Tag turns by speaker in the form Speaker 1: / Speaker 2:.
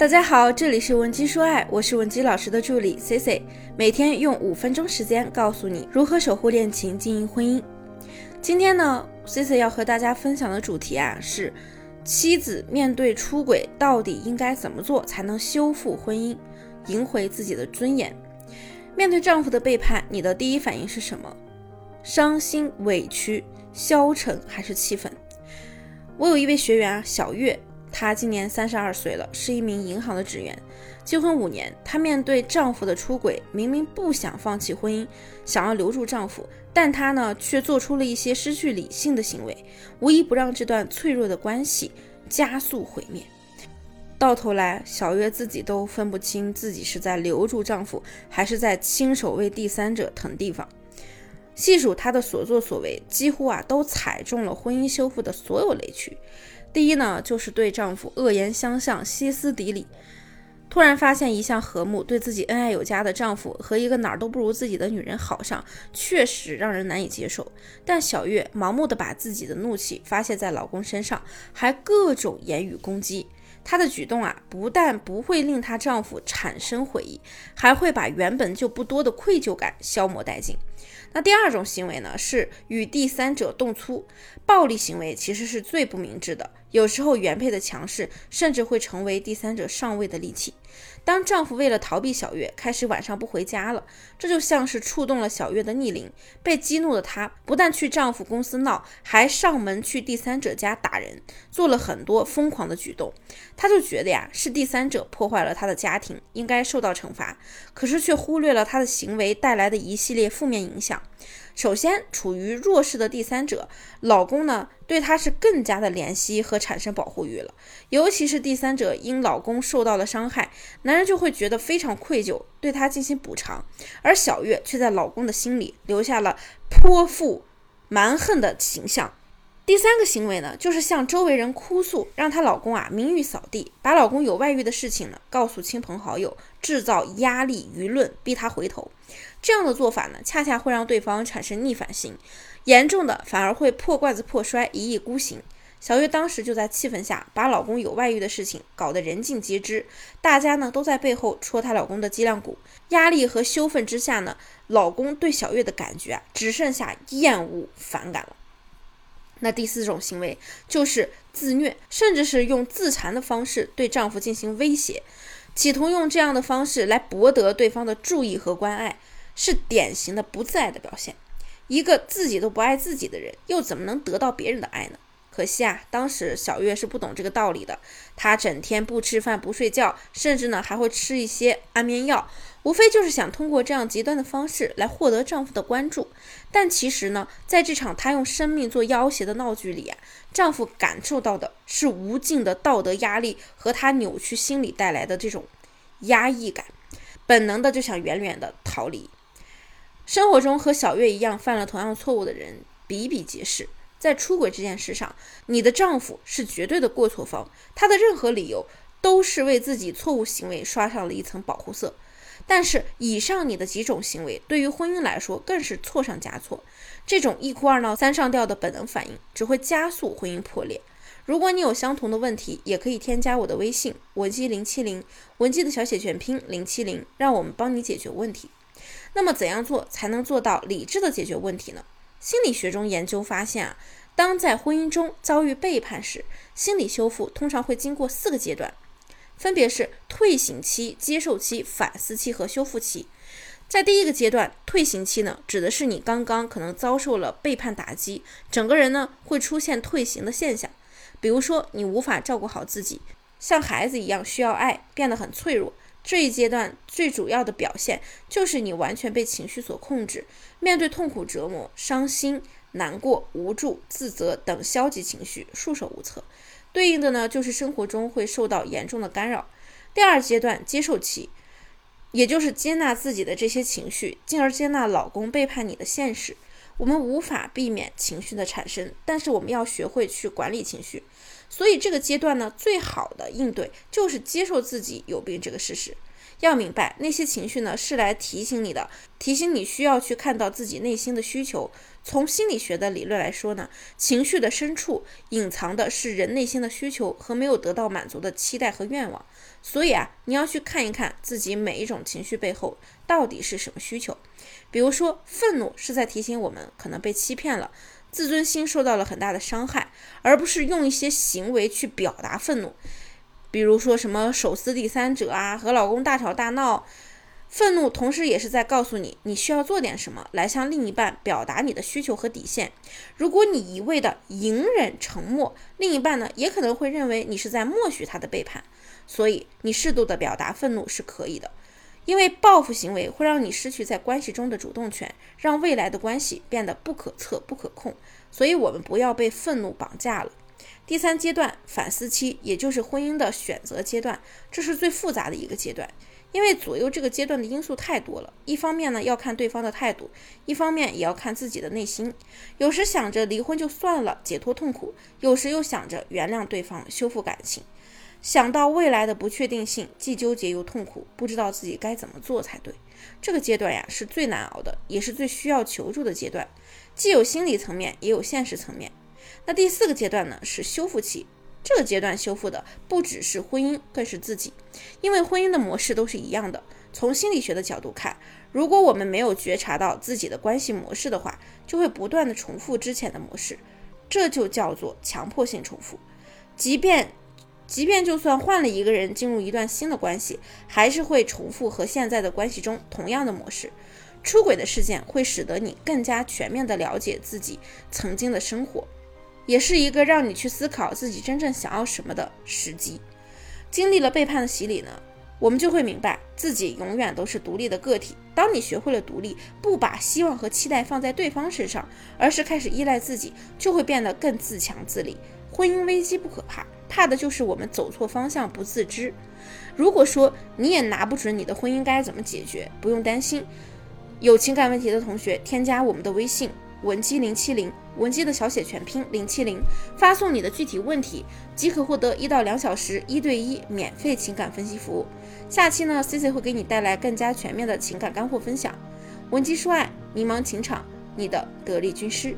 Speaker 1: 大家好，这里是文姬说爱，我是文姬老师的助理 C C，每天用五分钟时间告诉你如何守护恋情、经营婚姻。今天呢，C C 要和大家分享的主题啊是，妻子面对出轨到底应该怎么做才能修复婚姻，赢回自己的尊严？面对丈夫的背叛，你的第一反应是什么？伤心、委屈、消沉还是气愤？我有一位学员啊，小月。她今年三十二岁了，是一名银行的职员，结婚五年。她面对丈夫的出轨，明明不想放弃婚姻，想要留住丈夫，但她呢却做出了一些失去理性的行为，无一不让这段脆弱的关系加速毁灭。到头来，小月自己都分不清自己是在留住丈夫，还是在亲手为第三者腾地方。细数她的所作所为，几乎啊都踩中了婚姻修复的所有雷区。第一呢，就是对丈夫恶言相向、歇斯底里。突然发现一向和睦、对自己恩爱有加的丈夫和一个哪儿都不如自己的女人好上，确实让人难以接受。但小月盲目的把自己的怒气发泄在老公身上，还各种言语攻击。她的举动啊，不但不会令她丈夫产生悔意，还会把原本就不多的愧疚感消磨殆尽。那第二种行为呢，是与第三者动粗，暴力行为其实是最不明智的。有时候原配的强势，甚至会成为第三者上位的利器。当丈夫为了逃避小月，开始晚上不回家了，这就像是触动了小月的逆鳞。被激怒的她，不但去丈夫公司闹，还上门去第三者家打人，做了很多疯狂的举动。她就觉得呀，是第三者破坏了她的家庭，应该受到惩罚。可是却忽略了她的行为带来的一系列负面影影响。首先，处于弱势的第三者，老公呢？对她是更加的怜惜和产生保护欲了，尤其是第三者因老公受到了伤害，男人就会觉得非常愧疚，对她进行补偿，而小月却在老公的心里留下了泼妇蛮横的形象。第三个行为呢，就是向周围人哭诉，让她老公啊名誉扫地，把老公有外遇的事情呢告诉亲朋好友，制造压力舆论，逼他回头。这样的做法呢，恰恰会让对方产生逆反心，严重的反而会破罐子破摔，一意孤行。小月当时就在气愤下，把老公有外遇的事情搞得人尽皆知，大家呢都在背后戳她老公的脊梁骨。压力和羞愤之下呢，老公对小月的感觉啊，只剩下厌恶、反感了。那第四种行为就是自虐，甚至是用自残的方式对丈夫进行威胁，企图用这样的方式来博得对方的注意和关爱。是典型的不自爱的表现。一个自己都不爱自己的人，又怎么能得到别人的爱呢？可惜啊，当时小月是不懂这个道理的。她整天不吃饭不睡觉，甚至呢还会吃一些安眠药，无非就是想通过这样极端的方式来获得丈夫的关注。但其实呢，在这场她用生命做要挟的闹剧里啊，丈夫感受到的是无尽的道德压力和她扭曲心理带来的这种压抑感，本能的就想远远的逃离。生活中和小月一样犯了同样错误的人比比皆是。在出轨这件事上，你的丈夫是绝对的过错方，他的任何理由都是为自己错误行为刷上了一层保护色。但是，以上你的几种行为对于婚姻来说更是错上加错。这种一哭二闹三上吊的本能反应只会加速婚姻破裂。如果你有相同的问题，也可以添加我的微信文姬零七零，文姬的小写全拼零七零，让我们帮你解决问题。那么怎样做才能做到理智的解决问题呢？心理学中研究发现啊，当在婚姻中遭遇背叛时，心理修复通常会经过四个阶段，分别是退行期、接受期、反思期和修复期。在第一个阶段，退行期呢，指的是你刚刚可能遭受了背叛打击，整个人呢会出现退行的现象，比如说你无法照顾好自己，像孩子一样需要爱，变得很脆弱。这一阶段最主要的表现就是你完全被情绪所控制，面对痛苦折磨、伤心、难过、无助、自责等消极情绪束手无策。对应的呢，就是生活中会受到严重的干扰。第二阶段接受期，也就是接纳自己的这些情绪，进而接纳老公背叛你的现实。我们无法避免情绪的产生，但是我们要学会去管理情绪。所以这个阶段呢，最好的应对就是接受自己有病这个事实，要明白那些情绪呢是来提醒你的，提醒你需要去看到自己内心的需求。从心理学的理论来说呢，情绪的深处隐藏的是人内心的需求和没有得到满足的期待和愿望。所以啊，你要去看一看自己每一种情绪背后到底是什么需求。比如说，愤怒是在提醒我们可能被欺骗了，自尊心受到了很大的伤害，而不是用一些行为去表达愤怒。比如说什么手撕第三者啊，和老公大吵大闹，愤怒同时也是在告诉你，你需要做点什么来向另一半表达你的需求和底线。如果你一味的隐忍沉默，另一半呢也可能会认为你是在默许他的背叛。所以你适度的表达愤怒是可以的，因为报复行为会让你失去在关系中的主动权，让未来的关系变得不可测、不可控。所以我们不要被愤怒绑架了。第三阶段反思期，也就是婚姻的选择阶段，这是最复杂的一个阶段，因为左右这个阶段的因素太多了。一方面呢，要看对方的态度；一方面也要看自己的内心。有时想着离婚就算了，解脱痛苦；有时又想着原谅对方，修复感情。想到未来的不确定性，既纠结又痛苦，不知道自己该怎么做才对。这个阶段呀，是最难熬的，也是最需要求助的阶段，既有心理层面，也有现实层面。那第四个阶段呢，是修复期。这个阶段修复的不只是婚姻，更是自己，因为婚姻的模式都是一样的。从心理学的角度看，如果我们没有觉察到自己的关系模式的话，就会不断的重复之前的模式，这就叫做强迫性重复。即便即便就算换了一个人进入一段新的关系，还是会重复和现在的关系中同样的模式。出轨的事件会使得你更加全面的了解自己曾经的生活。也是一个让你去思考自己真正想要什么的时机。经历了背叛的洗礼呢，我们就会明白自己永远都是独立的个体。当你学会了独立，不把希望和期待放在对方身上，而是开始依赖自己，就会变得更自强自立。婚姻危机不可怕，怕的就是我们走错方向不自知。如果说你也拿不准你的婚姻该怎么解决，不用担心，有情感问题的同学添加我们的微信。文姬零七零，文姬的小写全拼零七零，发送你的具体问题，即可获得一到两小时一对一免费情感分析服务。下期呢，C C 会给你带来更加全面的情感干货分享。文姬说爱，迷茫情场，你的得力军师。